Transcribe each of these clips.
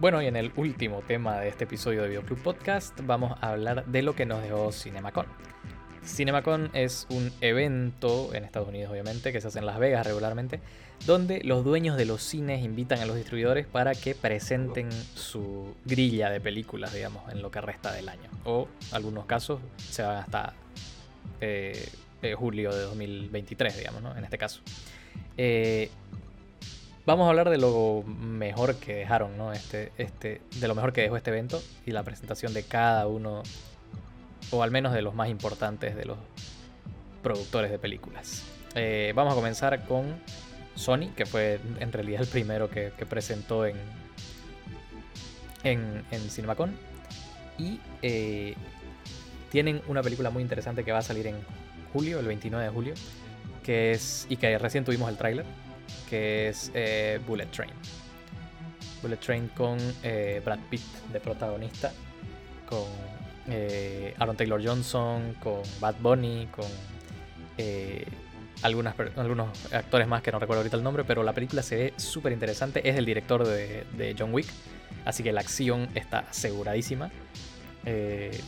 Bueno, y en el último tema de este episodio de Videoclub Podcast vamos a hablar de lo que nos dejó CinemaCon. CinemaCon es un evento en Estados Unidos, obviamente, que se hace en Las Vegas regularmente, donde los dueños de los cines invitan a los distribuidores para que presenten su grilla de películas, digamos, en lo que resta del año. O, en algunos casos, se van hasta eh, eh, julio de 2023, digamos, ¿no? En este caso. Eh, vamos a hablar de lo mejor que dejaron, ¿no? Este, este, de lo mejor que dejó este evento y la presentación de cada uno o al menos de los más importantes de los productores de películas. Eh, vamos a comenzar con Sony, que fue en realidad el primero que, presentó en, en, CinemaCon. Y eh, tienen una película muy interesante que va a salir en julio, el 29 de julio, que es y que recién tuvimos el tráiler, que es eh, Bullet Train. Bullet Train con Brad Pitt de protagonista, con eh, Aaron Taylor Johnson, con Bad Bunny, con eh, algunos actores más que no recuerdo ahorita el nombre, pero la película se ve súper interesante. Es el director de, John Wick, así que la acción está aseguradísima. Eh,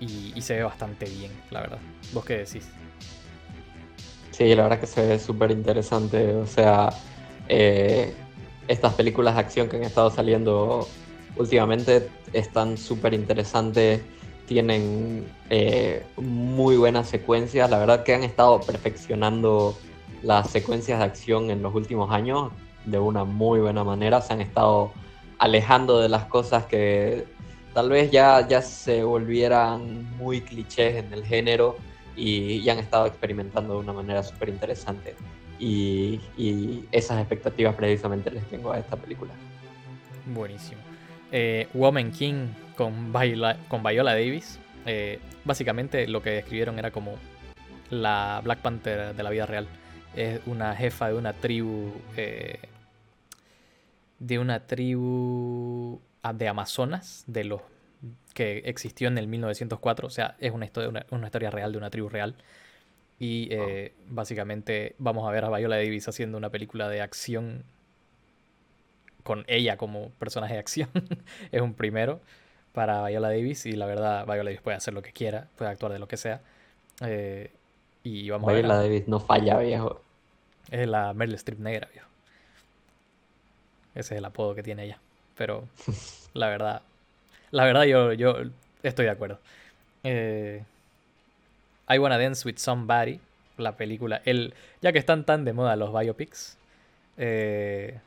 y, se ve bastante bien, la verdad. ¿Vos qué decís? Sí, la verdad que se ve súper interesante. O sea, estas películas de acción que han estado saliendo últimamente están súper interesantes, tienen eh, muy buenas secuencias, la verdad que han estado perfeccionando las secuencias de acción en los últimos años de una muy buena manera, se han estado alejando de las cosas que tal vez ya, ya se volvieran muy clichés en el género y, han estado experimentando de una manera súper interesante. Y, y esas expectativas precisamente les tengo a esta película. Buenísimo eh, Woman King con Viola, con Viola Davis. Eh, básicamente lo que describieron era como la Black Panther de la vida real. Es una jefa de una tribu. Eh, de una tribu ah, de Amazonas, de los que existió en el 1904. O sea, es una historia, una, historia real de una tribu real. Y eh, básicamente vamos a ver a Viola Davis haciendo una película de acción con ella como personaje de acción. es un primero para Viola Davis y la verdad Viola Davis puede hacer lo que quiera, puede actuar de lo que sea. Eh, y vamos Viola a Davis no falla, viejo. Es la Meryl Streep negra, viejo. Ese es el apodo que tiene ella. Pero la verdad, la verdad yo, yo estoy de acuerdo. Eh, I Wanna Dance With Somebody, la película, el, ya que están tan de moda los biopics, eh,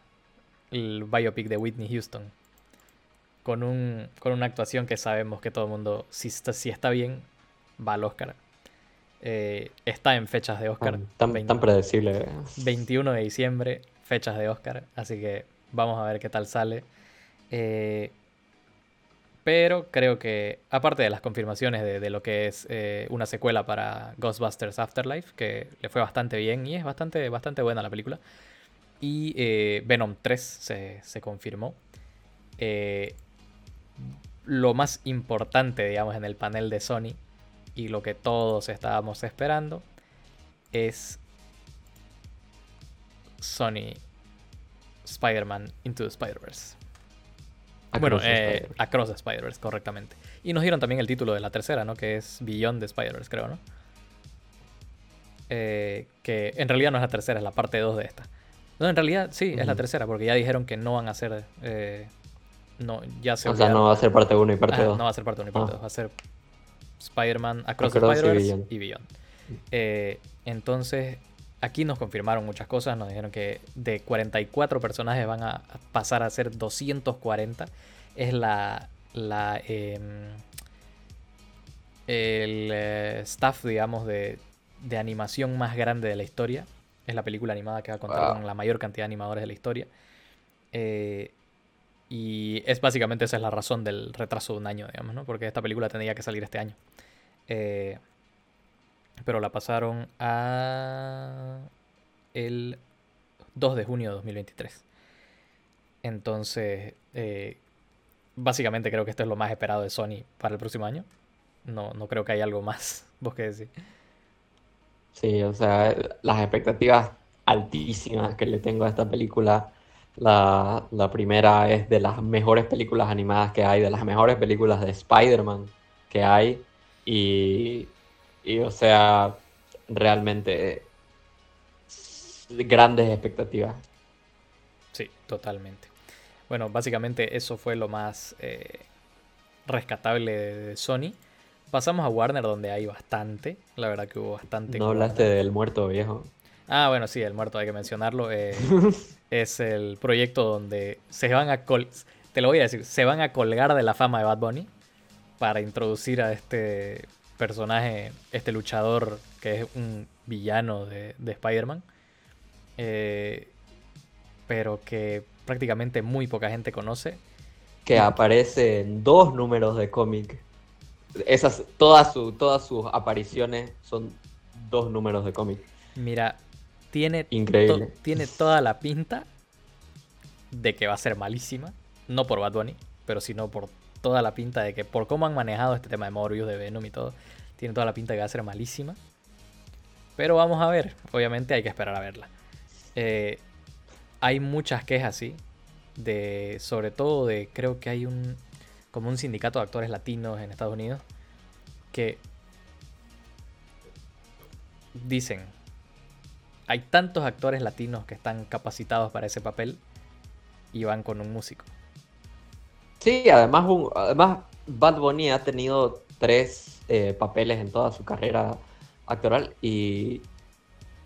el biopic de Whitney Houston. Con, un, con una actuación que sabemos que todo el mundo, si está, si está bien, va al Oscar. Eh, está en fechas de Oscar. Tan, tan, predecible. 21 de diciembre, fechas de Oscar. Así que vamos a ver qué tal sale. Eh, pero creo que, aparte de las confirmaciones de, lo que es eh, una secuela para Ghostbusters Afterlife, que le fue bastante bien y es bastante, bastante buena la película, y eh, Venom 3 se, confirmó. Eh, lo más importante, digamos, en el panel de Sony y lo que todos estábamos esperando es Sony Spider-Man Into the Spider-Verse. Bueno, eh, Across the Spider-Verse, correctamente. Y nos dieron también el título de la tercera, ¿no? Que es Beyond the Spider-Verse, creo, ¿no? que en realidad no es la tercera, es la parte 2 de esta. No, en realidad sí, es la tercera, porque ya dijeron que no van a ser. Eh, no, ya se o sea, no va a ser parte 1 y parte 2. No va a ser parte 1 y parte 2, ah. va a ser Spider-Man Across, the Spider-Verse y Beyond. Eh, entonces, aquí nos confirmaron muchas cosas. Nos dijeron que de 44 personajes van a pasar a ser 240. Es la. la em, el eh, staff, digamos, de, de animación más grande de la historia. Es la película animada que va a contar con la mayor cantidad de animadores de la historia. Eh, y es básicamente esa es la razón del retraso de un año, digamos, ¿no? Porque esta película tenía que salir este año. Eh, pero la pasaron a el 2 de junio de 2023. Entonces, eh, básicamente creo que esto es lo más esperado de Sony para el próximo año. No, no creo que haya algo más. ¿Vos qué decís? Sí, o sea, las expectativas altísimas que le tengo a esta película La, la primera es de las mejores películas animadas que hay, de las mejores películas de Spider-Man que hay. Y, y, o sea, realmente grandes expectativas. Sí, totalmente. Bueno, básicamente eso fue lo más eh, rescatable de Sony. Pasamos a Warner donde hay bastante, la verdad que hubo bastante. No hablaste del muerto viejo. Ah, bueno, sí, el muerto hay que mencionarlo. Eh, es el proyecto donde se van a col te lo voy a decir, se van a colgar de la fama de Bad Bunny para introducir a este personaje, este luchador que es un villano de, Spider-Man. Eh, pero que prácticamente muy poca gente conoce. Que aparece en dos números de cómic. Esas, todas, su, todas sus apariciones son dos números de cómic. Mira, tiene, Increíble. tiene toda la pinta de que va a ser malísima. No por Bad Bunny, pero sino por toda la pinta de que por cómo han manejado este tema de Morbius, de Venom y todo, tiene toda la pinta de que va a ser malísima. Pero vamos a ver, obviamente hay que esperar a verla. Eh, hay muchas quejas, sí, de, sobre todo de, creo que hay un, como un sindicato de actores latinos en Estados Unidos, que dicen, hay tantos actores latinos que están capacitados para ese papel y van con un músico. Sí, además, además Bad Bunny ha tenido tres eh, papeles en toda su carrera actoral y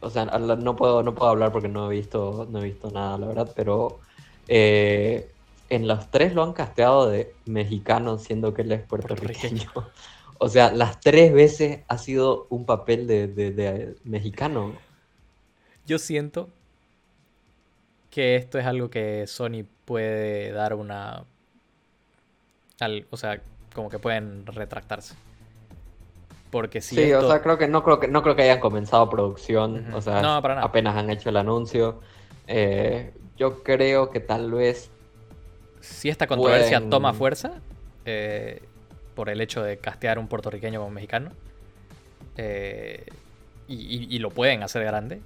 o sea, no puedo, no puedo hablar porque no he visto, no he visto nada, la verdad, pero eh, en los tres lo han casteado de mexicano, siendo que él es puertorriqueño. O sea, las tres veces ha sido un papel de, mexicano. Yo siento que esto es algo que Sony puede dar una... o sea, como que pueden retractarse. Porque si sí, o sea, creo que no creo que no creo que hayan comenzado producción, o sea, apenas han hecho el anuncio. Eh, yo creo que tal vez si esta controversia toma fuerza eh, por el hecho de castear un puertorriqueño como mexicano eh, y, lo pueden hacer grande,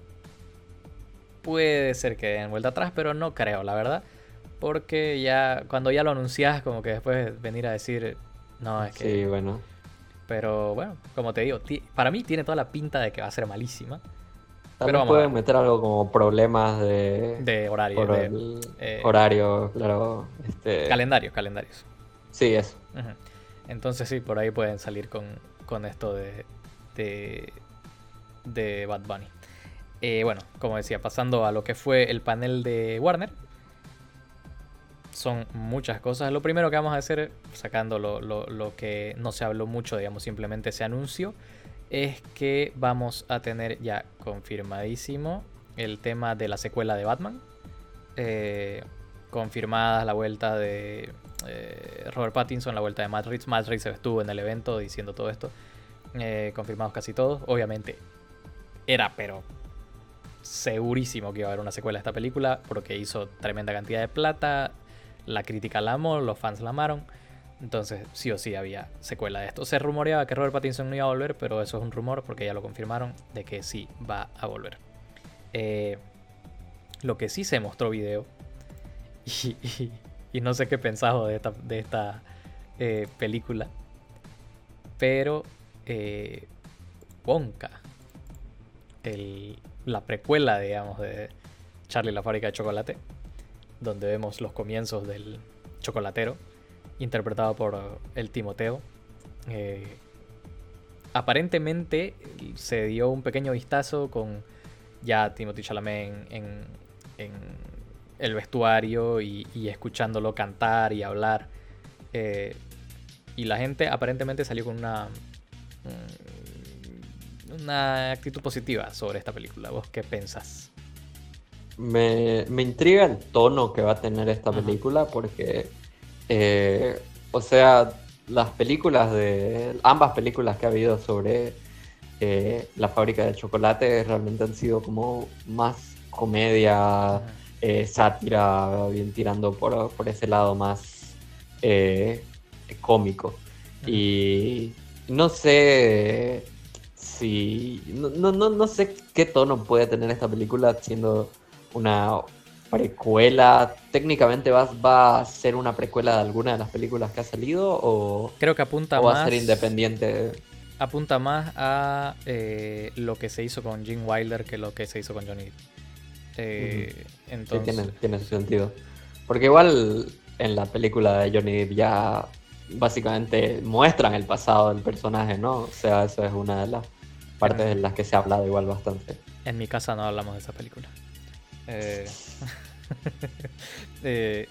puede ser que den vuelta atrás, pero no creo, la verdad. Porque ya cuando ya lo anuncias, como que después venir a decir, no, es que... Sí, bueno. Pero bueno, como te digo, para mí tiene toda la pinta de que va a ser malísima. pero pueden meter algo como problemas de, de horario. De, eh, horario, claro. Este... Calendarios, calendarios. Sí, eso. Entonces sí, por ahí pueden salir con, con esto de, de, de Bad Bunny. Eh, bueno, como decía, pasando a lo que fue el panel de Warner, son muchas cosas. Lo primero que vamos a hacer, sacando lo, que no se habló mucho, digamos, simplemente se anunció, es que vamos a tener ya confirmadísimo el tema de la secuela de Batman. Eh, confirmada la vuelta de eh, Robert Pattinson, la vuelta de Matt Reeves. Matt Reeves estuvo en el evento diciendo todo esto. Eh, confirmados casi todos. Obviamente era, pero segurísimo que iba a haber una secuela de esta película porque hizo tremenda cantidad de plata la crítica la amó, los fans la amaron. Entonces, sí o sí había secuela de esto. Se rumoreaba que Robert Pattinson no iba a volver, pero eso es un rumor porque ya lo confirmaron de que sí va a volver. Eh, lo que sí se mostró video, y, no sé qué pensado de esta, de esta eh, película, pero eh, Wonka, la precuela, digamos, de Charlie la fábrica de chocolate donde vemos los comienzos del chocolatero, interpretado por el Timoteo. Eh, aparentemente se dio un pequeño vistazo con ya Timothy Chalamet en, el vestuario y, escuchándolo cantar y hablar. Eh, y la gente aparentemente salió con una, mm, una actitud positiva sobre esta película. ¿Vos qué pensás? Me, intriga el tono que va a tener esta película porque, eh, o sea, las películas de, ambas películas que ha habido sobre eh, la fábrica de chocolate realmente han sido como más comedia, eh, sátira, bien tirando por, ese lado más cómico. Y no sé si. No, no, no, sé qué tono puede tener esta película siendo una precuela. Técnicamente va, va a ser una precuela de alguna de las películas que ha salido o, Creo que apunta o va más. a ser independiente. Apunta más a eh, lo que se hizo con Gene Wilder que lo que se hizo con Johnny Depp. Eh, Entonces, tiene, tiene su sentido. Porque igual en la película de Johnny Depp ya básicamente muestran el pasado del personaje, ¿no? O sea, eso es una de las partes en las que se ha hablado igual bastante. En mi casa no hablamos de esa película. Eh, eh,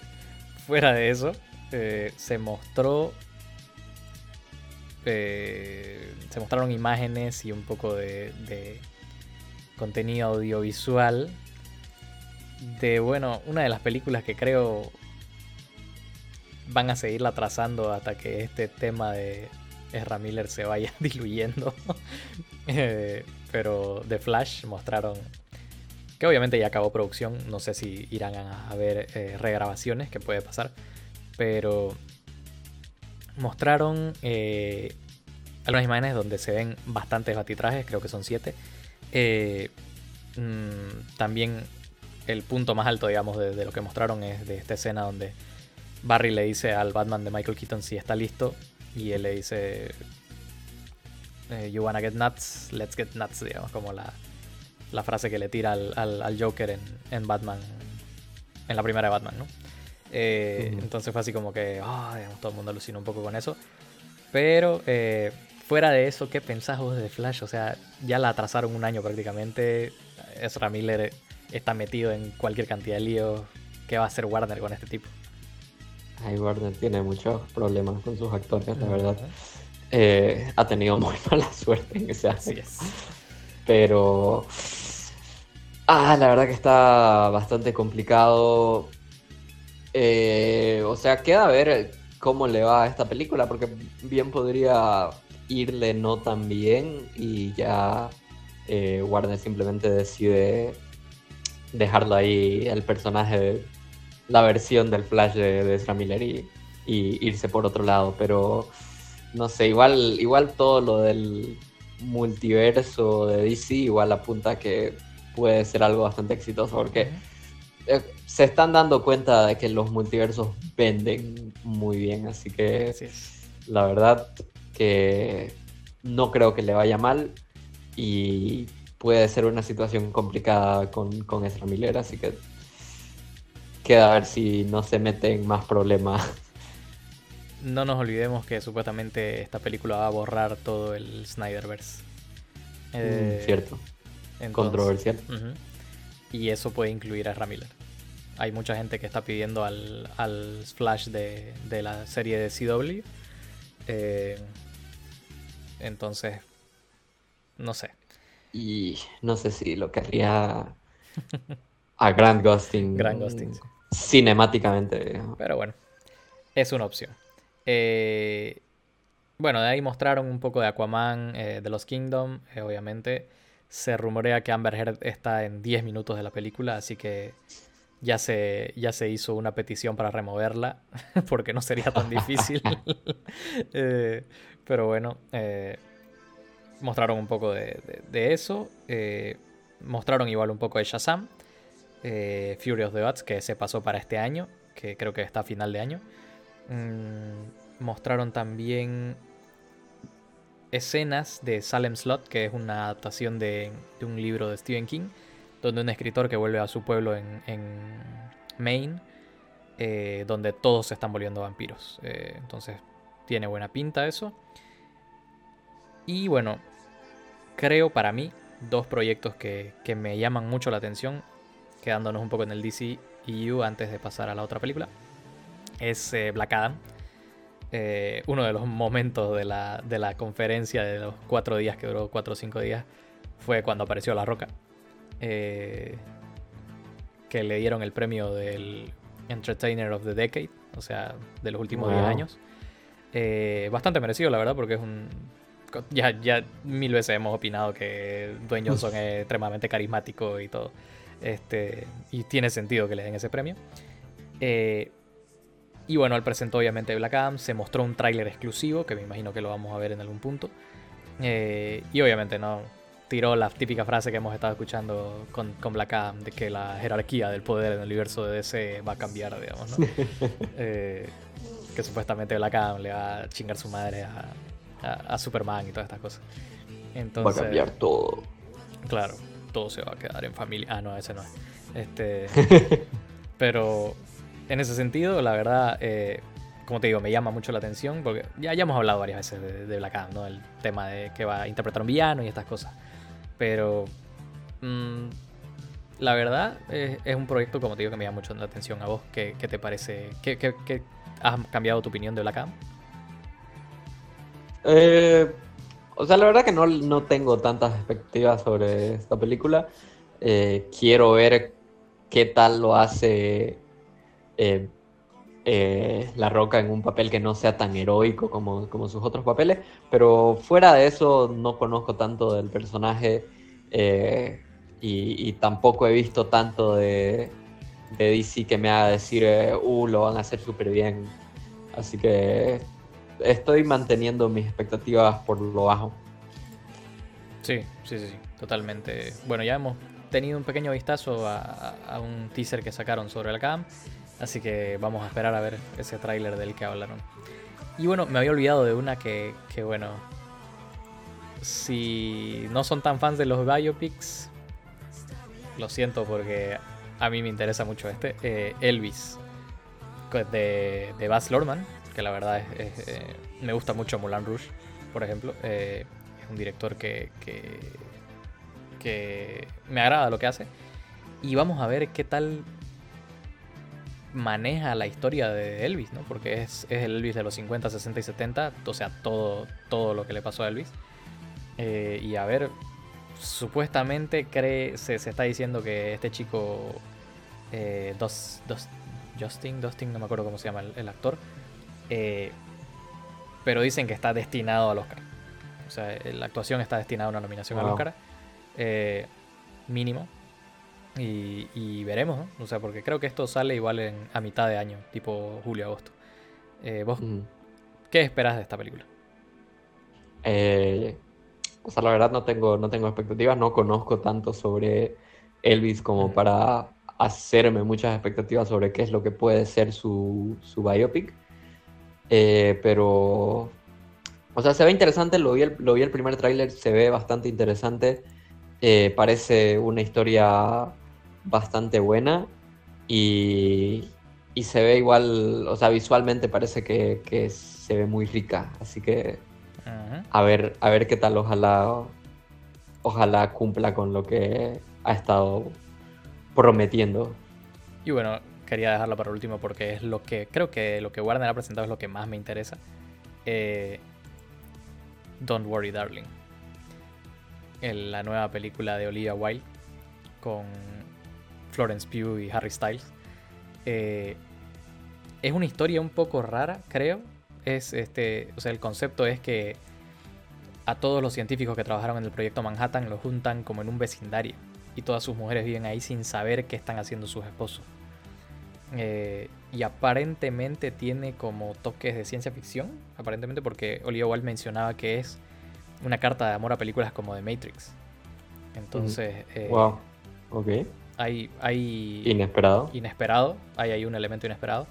fuera de eso, eh, se mostró. eh, se mostraron imágenes y un poco de, contenido audiovisual de, bueno, una de las películas que creo van a seguirla trazando hasta que este tema de Ezra Miller se vaya diluyendo. Pero The Flash mostraron que obviamente ya acabó producción. No sé si irán a, ver eh, regrabaciones, que puede pasar. Pero mostraron eh, algunas imágenes donde se ven bastantes batitrajes, creo que son siete. Eh, mm, también el punto más alto, digamos, de, de lo que mostraron es de esta escena donde Barry le dice al Batman de Michael Keaton si está listo. Y él le dice, You wanna get nuts, let's get nuts, digamos, como la, la frase que le tira al, al- al Joker en, en Batman, en la primera de Batman, ¿no? Eh. Entonces fue así como que, digamos, todo el mundo alucinó un poco con eso. Pero eh, fuera de eso, ¿qué pensás vos de Flash? O sea, ya la atrasaron un año prácticamente. Ezra Miller está metido en cualquier cantidad de líos. ¿Qué va a hacer Warner con este tipo? Ay, Warner tiene muchos problemas con sus actores, la verdad. Eh, ha tenido muy mala suerte en ese Así aspecto. es. Pero. Ah, la verdad que está bastante complicado. Eh, o sea, queda a ver cómo le va a esta película, porque bien podría irle no tan bien y ya eh, Warner simplemente decide dejarlo ahí el personaje, la versión del Flash de, de Ezra Miller y, y irse por otro lado. Pero no sé, igual, igual todo lo del multiverso de DC igual apunta que puede ser algo bastante exitoso porque eh, se están dando cuenta de que los multiversos venden muy bien, así que Así la verdad que no creo que le vaya mal y puede ser una situación complicada con, con Ezra Miller, así que queda a ver si no se mete en más problemas. No nos olvidemos que supuestamente esta película va a borrar todo el Snyderverse. Eh, Mm, Cierto, entonces- controversial. Y eso puede incluir a Ezra Miller. Hay mucha gente que está pidiendo al, al Flash de, de la serie de CW. Eh, entonces, no sé. Y no sé si lo querría a Grant Gustin. Grant Gustin. Cinemáticamente. Pero bueno, es una opción. Eh, bueno, de ahí mostraron un poco de Aquaman, eh, de los Kingdom, eh, obviamente. Se rumorea que Amber Heard está en 10 minutos de la película, así que ya se, ya se hizo una petición para removerla, porque no sería tan difícil. Eh, pero bueno, eh, mostraron un poco de, de- de eso. mostraron igual un poco de Shazam. of the Gods, que se pasó para este año, que creo que está a final de año. Mm, mostraron también escenas de Salem Slot, que es una adaptación de, de un libro de Stephen King, donde un escritor que vuelve a su pueblo en, Maine, eh, donde todos se están volviendo vampiros. Eh, entonces, tiene buena pinta eso. Y bueno, creo para mí dos proyectos que, que me llaman mucho la atención, quedándonos un poco en el DCEU antes de pasar a la otra película, es eh, Black Adam. Eh, uno de los momentos de la, de la conferencia de los cuatro días, que duró cuatro o cinco días, fue cuando apareció La Roca. Eh, que le dieron el premio del Entertainer of the Decade, o sea, de los últimos 10 Wow. años. Eh, bastante merecido, la verdad, porque es un. Ya, ya mil veces hemos opinado que Dwayne Johnson es extremadamente carismático y todo. Este, y tiene sentido que le den ese premio. Eh, y bueno, él presentó obviamente Black Adam, se mostró un tráiler exclusivo, que me imagino que lo vamos a ver en algún punto. Eh, y obviamente no, tiró la típica frase que hemos estado escuchando con, con Black Adam, de que la jerarquía del poder en el universo de DC va a cambiar, digamos, ¿no? Eh, que supuestamente Black Adam le va a chingar su madre a, a, Superman y todas estas cosas. Entonces, va a cambiar todo. Claro, todo se va a quedar en familia. Ah, no, ese no es. Este, pero en ese sentido, la verdad, eh, como te digo, me llama mucho la atención porque ya, ya hemos hablado varias veces de, de Black Adam, ¿no? El tema de que va a interpretar un villano y estas cosas. Pero mm, la verdad es, un proyecto, como te digo, que me llama mucho la atención a vos. ¿Qué, te parece? ¿Qué, qué, has cambiado tu opinión de Black Adam? Eh, o sea, la verdad que no, no, tengo tantas expectativas sobre esta película. Eh, quiero ver qué tal lo hace eh, La Roca en un papel que no sea tan heroico como, como, sus otros papeles. Pero fuera de eso, no conozco tanto del personaje. Y, tampoco he visto tanto de, de DC que me haga decir, uh, lo van a hacer súper bien. Así que estoy manteniendo mis expectativas por lo bajo. Sí, sí, sí, totalmente. Bueno, ya hemos tenido un pequeño vistazo a, un teaser que sacaron sobre la cam, así que vamos a esperar a ver ese tráiler del que hablaron. Y bueno, me había olvidado de una que, que, bueno, si no son tan fans de los biopics, lo siento porque a mí me interesa mucho este, eh, Elvis, de, de Baz Luhrmann, que la verdad es, eh, me gusta mucho Moulin Rouge, por ejemplo. Eh, es un director que, que, me agrada lo que hace. Y vamos a ver qué tal maneja la historia de Elvis, ¿no? Porque es, es el Elvis de los 50, 60 y 70, o sea, todo, todo lo que le pasó a Elvis. y a ver supuestamente cree, se, está diciendo que este chico, eh, dos, dos, Justin, Dustin, no me acuerdo cómo se llama el, actor, eh, pero dicen que está destinado al Oscar. O sea, la actuación está destinada a una nominación al Oscar, eh, mínimo. Y, veremos, ¿no? O sea, porque creo que esto sale igual en, a mitad de año, tipo julio-agosto. ¿Vos mm. qué esperas de esta película? Eh, o sea, la verdad no tengo, no tengo expectativas, no conozco tanto sobre Elvis como para hacerme muchas expectativas sobre qué es lo que puede ser su, su biopic. Eh, pero, o sea, se ve interesante, lo vi el, lo vi el primer tráiler, se ve bastante interesante. Eh, parece una historia bastante buena y, y, se ve igual, o sea, visualmente parece que, que se ve muy rica, así que a ver, a ver qué tal, ojalá, ojalá cumpla con lo que ha estado prometiendo. Y bueno, quería dejarlo para último porque es lo que creo que lo que Warner ha presentado es lo que más me interesa. Eh, Don't Worry Darling. la nueva película de Olivia Wilde con Florence Pugh y Harry Styles. Eh, es una historia un poco rara, creo, es este, o sea, el concepto es que a todos los científicos que trabajaron en el proyecto Manhattan los juntan como en un vecindario y todas sus mujeres viven ahí sin saber qué están haciendo sus esposos. Eh, y aparentemente tiene como toques de ciencia ficción, aparentemente porque Olivia Wilde mencionaba que es una carta de amor a películas como The Matrix. Entonces, wow, eh, ok. Hay, hay inesperado. Inesperado, hay ahí un elemento inesperado.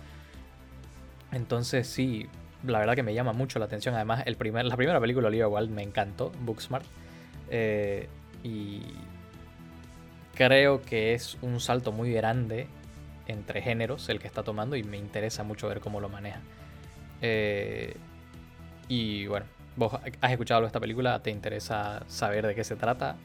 Entonces sí, la verdad que me llama mucho la atención. Además, el primer, la primera película de Olivia Wilde me encantó, Booksmart. Eh, y creo que es un salto muy grande entre géneros el que está tomando y me interesa mucho ver cómo lo maneja. Eh, y bueno, vos has escuchado esta película, ¿te interesa saber de qué se trata?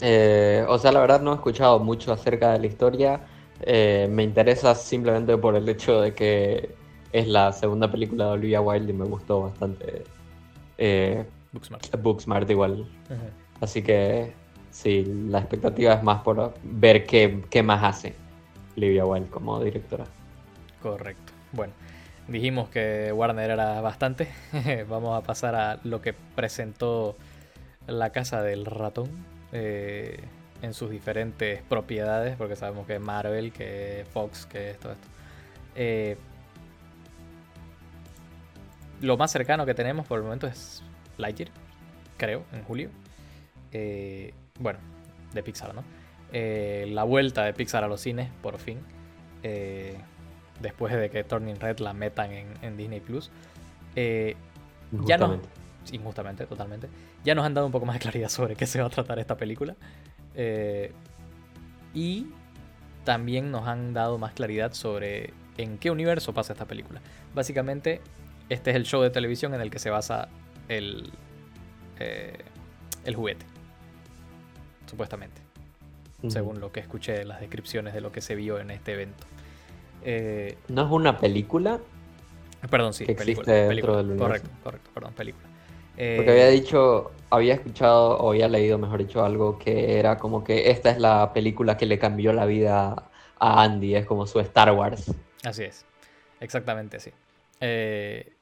Eh, o sea, la verdad no he escuchado mucho acerca de la historia. me interesa simplemente por el hecho de que es la segunda película de Olivia Wilde y me gustó bastante. Eh, Booksmart. Booksmart igual. Así que sí, la expectativa es más por ver qué, qué más hace Olivia Wilde como directora. Correcto. Bueno, dijimos que Warner era bastante. Vamos a pasar a lo que presentó la casa del ratón. Eh, en sus diferentes propiedades, porque sabemos que Marvel, que Fox, que esto, esto. Eh, lo más cercano que tenemos por el momento es Lightyear, creo, en julio. eh, bueno, de Pixar, ¿no? La vuelta de Pixar a los cines, por fin. Después de que Turning Red la metan en, Disney Plus. ya nos, injustamente, totalmente. Ya nos han dado un poco más de claridad sobre qué se va a tratar esta película. y también nos han dado más claridad sobre en qué universo pasa esta película. Básicamente, este es el show de televisión en el que se basa el, el juguete supuestamente. Según lo que escuché de las descripciones de lo que se vio en este evento. Eh, ¿No es una película? Perdón, sí, que del universo. Correcto, correcto, perdón, película. Porque había dicho, había escuchado o había leído, mejor dicho, algo que era como que esta es la película que le cambió la vida a Andy, es como su Star Wars. Así es, exactamente así. Eh,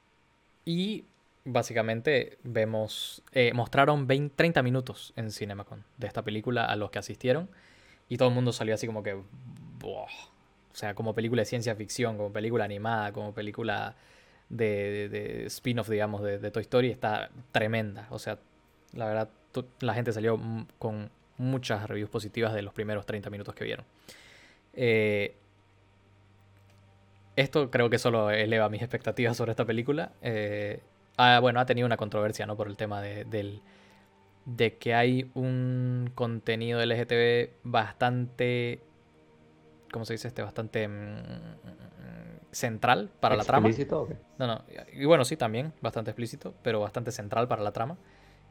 y básicamente vemos, eh, mostraron 20, 30 minutos en CinemaCon de esta película a los que asistieron y todo el mundo salió así como que, o sea, como película de ciencia ficción, como película animada, como película de, spin-off, digamos, de, Toy Story, está tremenda. O sea, la verdad, la gente salió con muchas reviews positivas de los primeros 30 minutos que vieron. Eh, esto creo que solo eleva mis expectativas sobre esta película. Eh, Ah, bueno, ha tenido una controversia, ¿no? Por el tema de, del, de que hay un contenido LGTB bastante, ¿cómo se dice este? Bastante mm, central para la trama. ¿Explícito o qué? No, no. Y bueno, sí, también, bastante explícito, pero bastante central para la trama.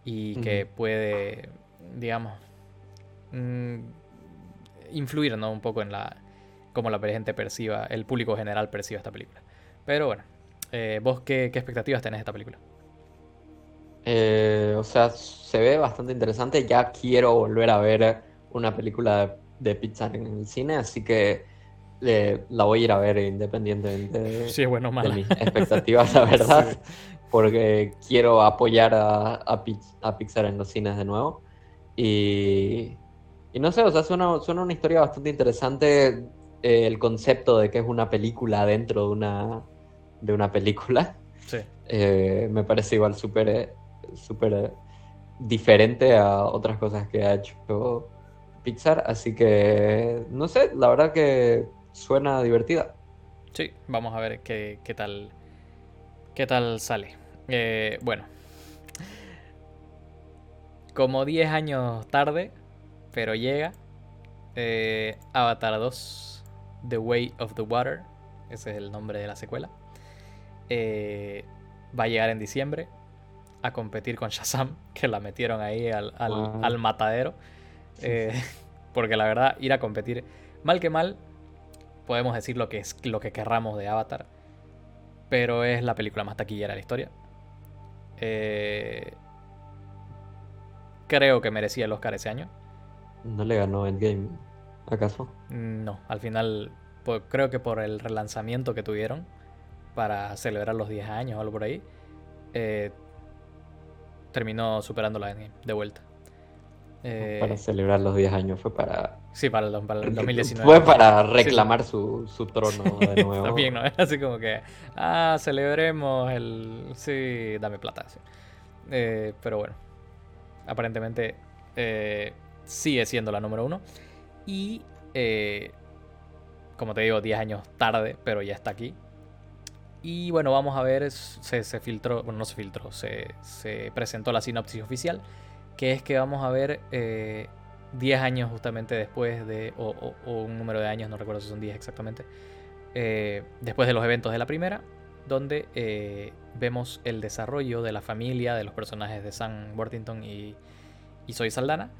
Y que puede, digamos, mm, influir, ¿no? Un poco en la, cómo la gente perciba, el público general perciba esta película. Pero bueno, eh, ¿Vos qué, expectativas tenés de esta película? Eh, o sea, se ve bastante interesante. Ya quiero volver a ver una película de, Pixar en el cine, así que eh, la voy a ir a ver independientemente de, bueno, mis expectativas, la verdad. Porque quiero apoyar a, a, Pixar en los cines de nuevo. Y, y no sé, o sea, suena, suena una historia bastante interesante. el concepto de que es una película dentro de una de una película. Eh, me parece igual súper eh, eh, diferente a otras cosas que ha hecho Pixar, así que no sé, la verdad que suena divertida. Sí, vamos a ver qué, qué tal qué tal sale. bueno, como 10 años tarde, pero llega Avatar 2, The Way of the Water, ese es el nombre de la secuela. Eh, va a llegar en diciembre a competir con Shazam, que la metieron ahí al, matadero. Eh, porque la verdad, ir a competir, mal que mal, podemos decir lo que, es, lo que querramos de Avatar, pero es la película más taquillera de la historia. Eh, creo que merecía el Oscar ese año. ¿No le ganó Endgame, acaso? No, al final, creo que por el relanzamiento que tuvieron, para celebrar los 10 años o algo por ahí, eh, terminó superando la Endgame de vuelta. Eh, para celebrar los 10 años, fue para. Sí, para el, 2019. Fue para reclamar su, trono de nuevo. También, ¿no? Así como que. Ah, celebremos el. Sí, dame plata. Eh, pero bueno. Aparentemente sigue siendo la número uno. Y. como te digo, 10 años tarde, pero ya está aquí. Y bueno, vamos a ver, se, filtró, bueno, no se filtró, se, presentó la sinopsis oficial, que es que vamos a ver 10 eh, años justamente después de, o, un número de años, no recuerdo si son 10 exactamente, eh, después de los eventos de la primera, donde eh, vemos el desarrollo de la familia, de los personajes de Sam Worthington y, y Soy Saldana,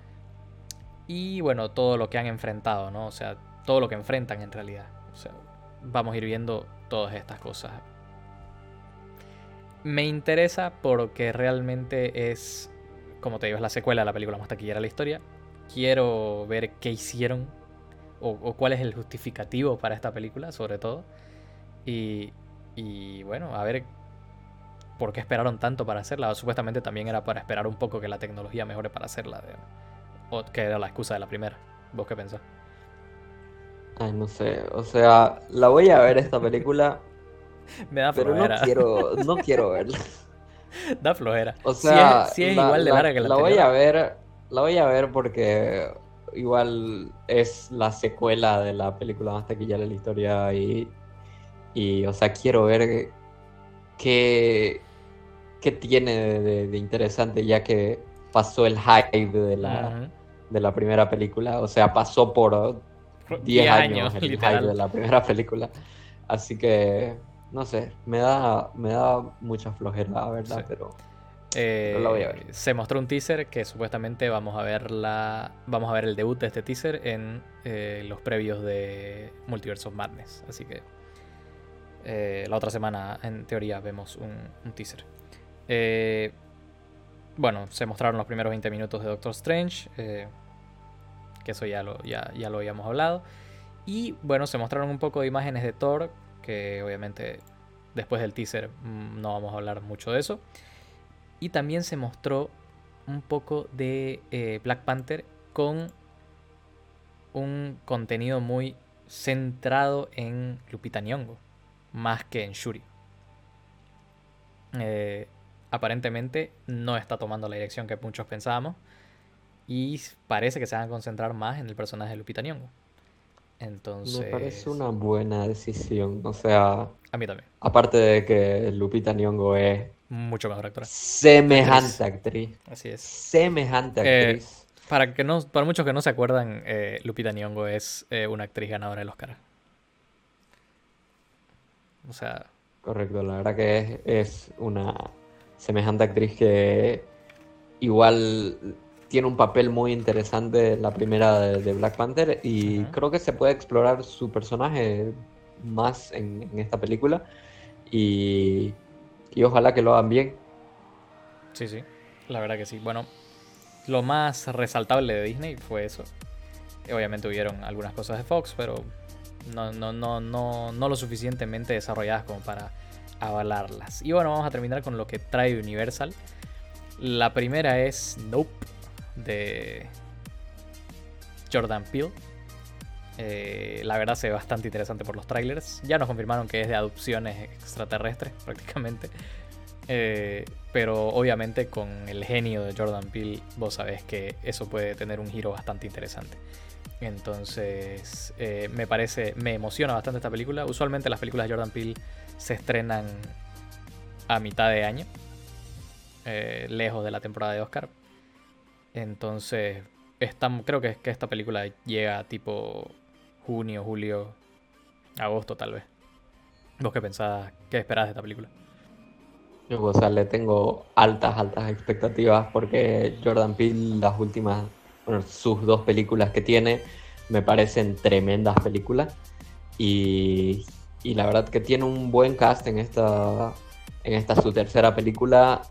y bueno, todo lo que han enfrentado, ¿no? O sea, todo lo que enfrentan en realidad. Vamos a ir viendo todas estas cosas. Me interesa porque realmente es, como te digo, es la secuela de la película más taquillera de la historia. Quiero ver qué hicieron o, cuál es el justificativo para esta película, sobre todo. Y, y bueno, a ver por qué esperaron tanto para hacerla. Supuestamente también era para esperar un poco que la tecnología mejore para hacerla. o que era la excusa de la primera. ¿Vos qué pensás? Ay, no sé. O sea, la voy a ver esta película. Me da. Pero no quiero, no quiero verla. Da flojera. O sea, si es, igual de larga que la, la voy a ver la voy a ver porque igual es la secuela de la película más taquillera de la historia y, y o sea, quiero ver qué, qué tiene de, interesante ya que pasó el hype de la, de la primera película, o sea, pasó por 10 años, el hype de la primera película, así que no sé, me da, me da mucha flojera, la verdad, pero... Eh, se mostró un teaser que supuestamente vamos a ver la, vamos a ver el debut de este teaser en eh, los previos de Multiverse of Madness. Así que eh, la otra semana, en teoría, vemos un, teaser. bueno, se mostraron los primeros 20 minutos de Doctor Strange. que eso ya lo, ya, ya lo habíamos hablado. Y bueno, se mostraron un poco de imágenes de Thor. Que obviamente después del teaser mm, no vamos a hablar mucho de eso. Y también se mostró un poco de eh, Black Panther con un contenido muy centrado en Lupita Nyong'o, más que en Shuri. Eh, aparentemente no está tomando la dirección que muchos pensábamos y parece que se van a concentrar más en el personaje de Lupita Nyong'o. Entonces... Me parece una buena decisión, o sea... A mí también. Aparte de que Lupita Nyong'o es mucho mejor actora. Semejante actriz. Así es. Semejante eh, actriz. para, que no, para muchos que no se acuerdan, eh, Lupita Nyong'o es eh, una actriz ganadora del Oscar. O sea... Correcto, la verdad que es, una semejante actriz que igual tiene un papel muy interesante en la primera de, Black Panther y creo que se puede explorar su personaje más en esta película y y ojalá que lo hagan bien. Sí, sí, la verdad que sí. Bueno, lo más resaltable de Disney fue eso. Obviamente hubieron algunas cosas de Fox, pero no, no, no, no, no lo suficientemente desarrolladas como para avalarlas. Y bueno, vamos a terminar con lo que trae Universal. La primera es Nope de Jordan Peele. Eh, la verdad se ve bastante interesante por los trailers. Ya nos confirmaron que es de adopciones extraterrestres prácticamente. Eh, pero obviamente con el genio de Jordan Peele vos sabés que eso puede tener un giro bastante interesante. Entonces eh, me parece, me emociona bastante esta película. Usualmente las películas de Jordan Peele se estrenan a mitad de año, lejos de la temporada de Oscar. Entonces creo que, que esta película llega tipo junio, julio, agosto tal vez. ¿Vos qué pensás, qué esperás de esta película? Yo, o sea, le tengo altas, altas expectativas porque Jordan Peele, las últimas, bueno, sus dos películas que tiene, me parecen tremendas películas. Y, y la verdad que tiene un buen cast en esta, en esta su tercera película.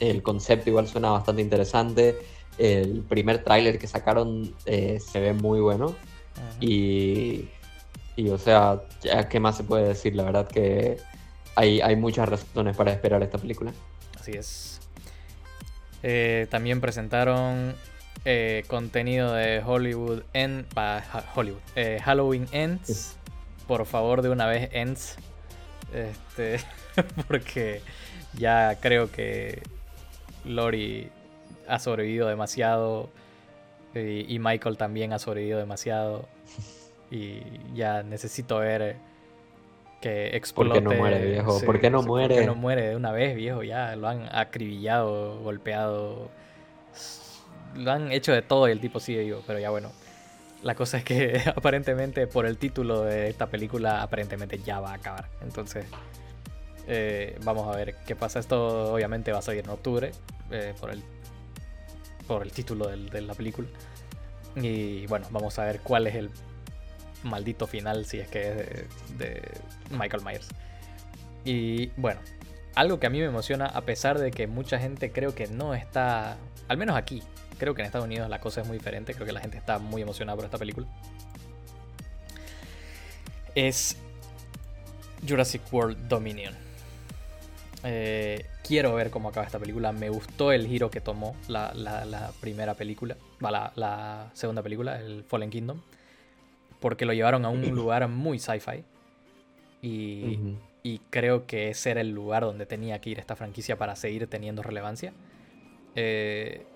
El concepto igual suena bastante interesante. El primer tráiler que sacaron eh, se ve muy bueno. Y, y, o sea, ¿qué más se puede decir? La verdad que hay, hay muchas razones para esperar esta película. Así es. Eh, también presentaron eh, contenido de Hollywood en Hollywood eh, Halloween Ends. Por favor, de una vez Ends. Este, porque ya creo que Lori ha sobrevivido demasiado y, Michael también ha sobrevivido demasiado. Y ya necesito ver que explote. ¿Por qué no muere, viejo? ¿Por qué no muere? ¿Por qué no muere de una vez, viejo? Ya lo han acribillado, golpeado. Lo han hecho de todo y el tipo sigue vivo. Pero ya bueno. La cosa es que aparentemente por el título de esta película, aparentemente ya va a acabar. Entonces, eh, vamos a ver qué pasa. Esto obviamente va a salir en octubre. Eh, por el por el título de la película. Y bueno, vamos a ver cuál es el maldito final, si es que es de, Michael Myers. Y bueno, algo que a mí me emociona, a pesar de que mucha gente creo que no está, al menos aquí, creo que en Estados Unidos la cosa es muy diferente, creo que la gente está muy emocionada por esta película. Es Jurassic World Dominion. Eh, quiero ver cómo acaba esta película. Me gustó el giro que tomó la, primera película, la, la, segunda película, el Fallen Kingdom, porque lo llevaron a un lugar muy sci-fi. Y, creo que ese era el lugar donde tenía que ir esta franquicia para seguir teniendo relevancia. Eh,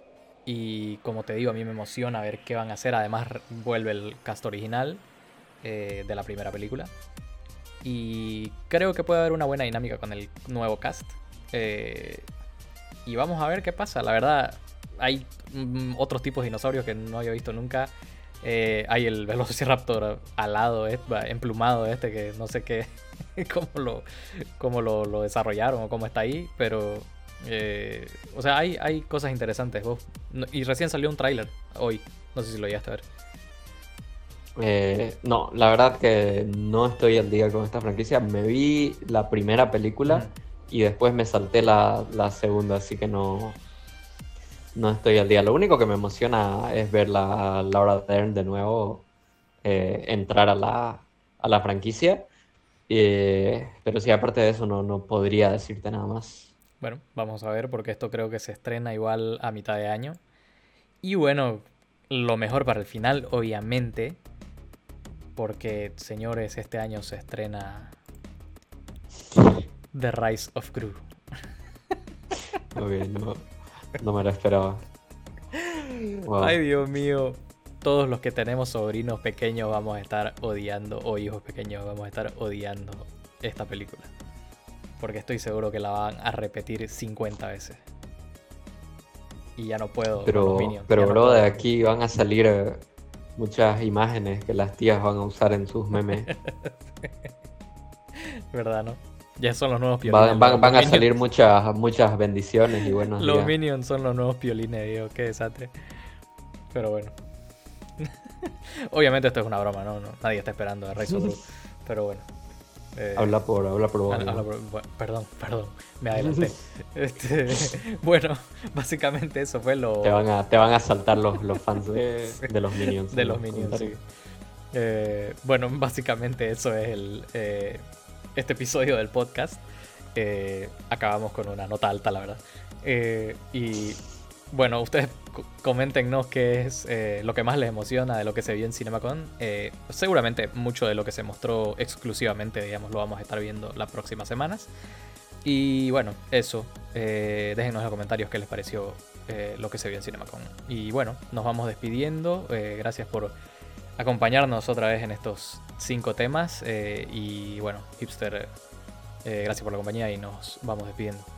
Y como te digo, a mí me emociona ver qué van a hacer. Además, vuelve el cast original eh, de la primera película. Y creo que puede haber una buena dinámica con el nuevo cast. Eh, y vamos a ver qué pasa. La verdad, hay mm, otros tipos de dinosaurios que no había visto nunca. Eh, hay el Velociraptor alado, emplumado este, que no sé qué, cómo, lo, cómo lo, desarrollaron o cómo está ahí, pero... Eh, o sea, hay, hay cosas interesantes. Vos, y recién salió un tráiler hoy. No sé si lo llegaste a ver. Eh, no, la verdad que no estoy al día con esta franquicia. Me vi la primera película y después me salté la, la segunda, así que no, no estoy al día. Lo único que me emociona es ver a Laura Dern de nuevo eh, entrar a la, a la franquicia. Eh, pero sí, aparte de eso, no, no podría decirte nada más. Bueno, vamos a ver, porque esto creo que se estrena igual a mitad de año. Y bueno, lo mejor para el final, obviamente. Porque, señores, este año se estrena The Rise of Gru. No. No me lo esperaba. Ay, Dios mío. Todos los que tenemos sobrinos pequeños vamos a estar odiando, o hijos pequeños vamos a estar odiando esta película. Porque estoy seguro que la van a repetir 50 veces. Y ya no puedo. Pero, pero bro, de aquí van a salir eh, muchas imágenes que las tías van a usar en sus memes. ¿Verdad, no? Ya son los nuevos piolines. Van, a salir muchas, muchas bendiciones y buenos Los Minions son los nuevos piolines, digo, qué desastre. Pero bueno. Obviamente esto es una broma, ¿no? nadie está esperando a Rey Pero bueno. Eh, habla por, habla por perdón, perdón, me adelanté. este, bueno, básicamente eso fue lo. Te van a, te van a saltar los, los fans de, los Minions. De los, Minions, sí. Eh, bueno, básicamente eso es el, eh, este episodio del podcast. Acabamos con una nota alta, la verdad. Y bueno, ustedes coméntenos qué es eh, lo que más les emociona de lo que se vio en CinemaCon. seguramente mucho de lo que se mostró exclusivamente, digamos, lo vamos a estar viendo las próximas semanas. Y bueno, eso. déjenos en los comentarios qué les pareció lo que se vio en CinemaCon. Y bueno, nos vamos despidiendo. gracias por acompañarnos otra vez en estos cinco temas. Eh, y bueno, Hipster, eh, gracias por la compañía y nos vamos despidiendo.